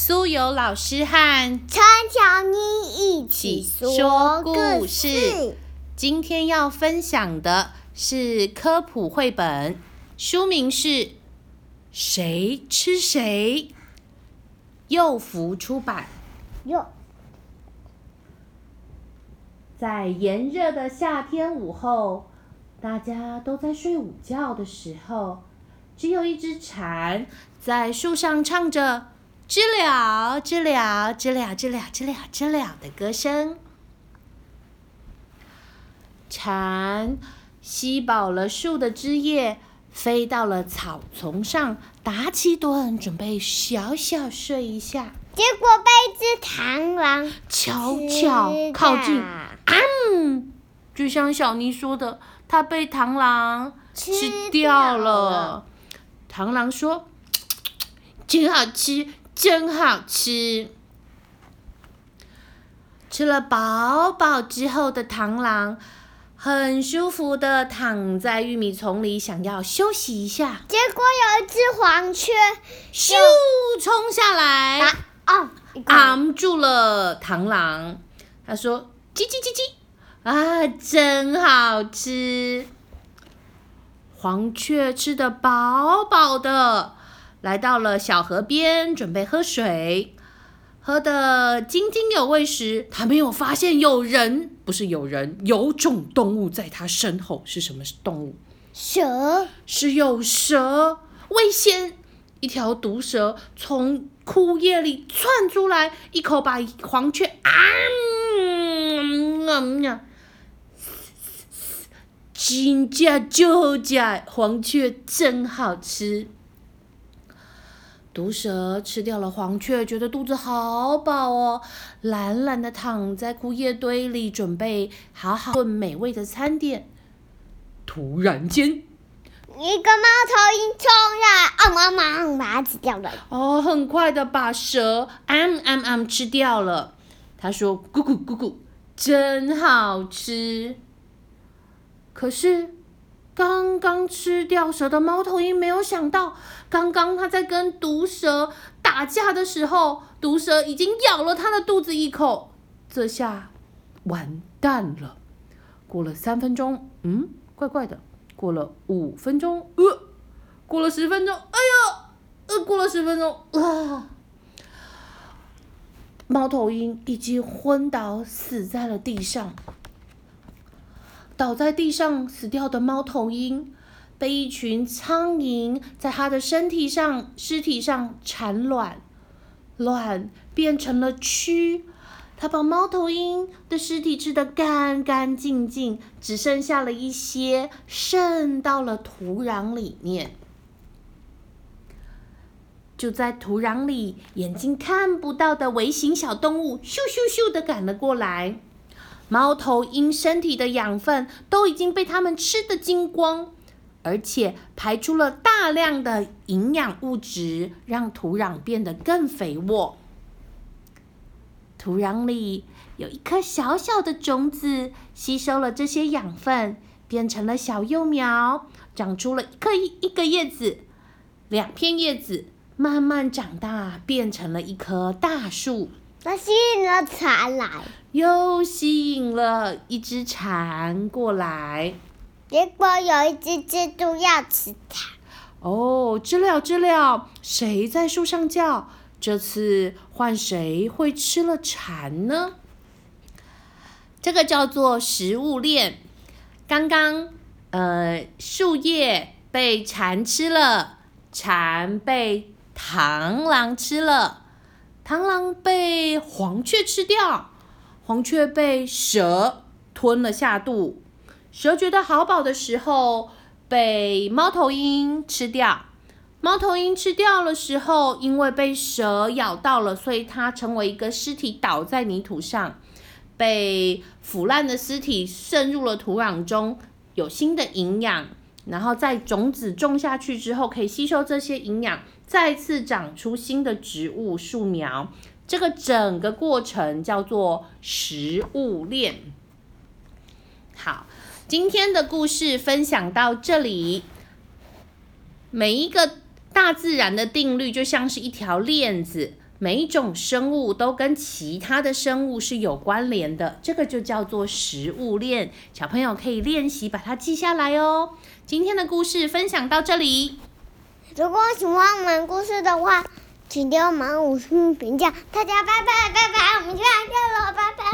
苏有老师和陈乔妮一起说故事。今天要分享的是科普绘本，书名是《谁吃谁》，幼福出版。哟，在炎热的夏天午后，大家都在睡午觉的时候，只有一只蝉在树上唱着。知了，知了，知了，知了，知了，知了的歌声。蝉吸饱了树的枝叶，飞到了草丛上，打起盹，准备小小睡一下。结果被一只螳螂悄悄靠近。嗯，就像小妮说的，它被螳螂吃掉了。螳螂说：“ 真好吃。”真好吃！吃了饱饱之后的螳螂，很舒服的躺在玉米丛里，想要休息一下。结果有一只黄雀，咻，冲下来，啊，按住了螳螂。他说：“叽叽叽叽，啊，真好吃！”黄雀吃的饱饱的。来到了小河边，准备喝水，喝得津津有味时，他没有发现有人，不是有人，有种动物在他身后。是什么动物？蛇。是有蛇，危险！一条毒蛇从枯叶里窜出来，一口把黄雀啊！嗯呀，真假就假，黄雀真好吃。毒蛇吃掉了黄雀，觉得肚子好饱哦，懒懒的躺在枯叶堆里，准备好好炖美味的餐点。突然间，一个猫头鹰冲下来，啊妈妈，把它吃掉了。哦，很快的把蛇嗯嗯嗯吃掉了。他说：“咕咕咕咕，真好吃。”可是。刚刚吃掉蛇的猫头鹰没有想到，刚刚他在跟毒蛇打架的时候，毒蛇已经咬了他的肚子一口。这下完蛋了。过了三分钟，嗯，怪怪的。过了五分钟，呃，过了十分钟，哎呀，呃，过了十分钟，啊，猫头鹰已经昏倒死在了地上。倒在地上死掉的猫头鹰，被一群苍蝇在它的身体上、尸体上产卵，卵变成了蛆。它把猫头鹰的尸体吃得干干净净，只剩下了一些渗到了土壤里面。就在土壤里，眼睛看不到的微型小动物咻咻咻的赶了过来。猫头鹰身体的养分都已经被它们吃得精光，而且排出了大量的营养物质，让土壤变得更肥沃。土壤里有一颗小小的种子，吸收了这些养分，变成了小幼苗，长出了一颗一个叶子，两片叶子慢慢长大，变成了一棵大树。它吸引了蝉来，又吸引了一只蝉过来。结果有一只蜘蛛要吃它。哦，知了知了，谁在树上叫？这次换谁会吃了蝉呢？这个叫做食物链。刚刚，呃，树叶被蝉吃了，蝉被螳螂吃了。螳螂被黄雀吃掉，红雀被蛇吞了下肚。蛇觉得好饱的时候，被猫头鹰吃掉。猫头鹰吃掉了时候，因为被蛇咬到了，所以它成为一个尸体，倒在泥土上，被腐烂的尸体渗入了土壤中，有新的营养。然后在种子种下去之后，可以吸收这些营养。再次长出新的植物树苗，这个整个过程叫做食物链。好今天的故事分享到这里。每一个大自然的定律就像是一条链子每一种生物都跟其他的生物是有关联的这个就叫做食物链。小朋友可以练习把它记下来哦。今天的故事分享到这里。如果喜欢我们故事的话请给我们五星评价，大家拜拜拜拜，我们下见了，拜拜。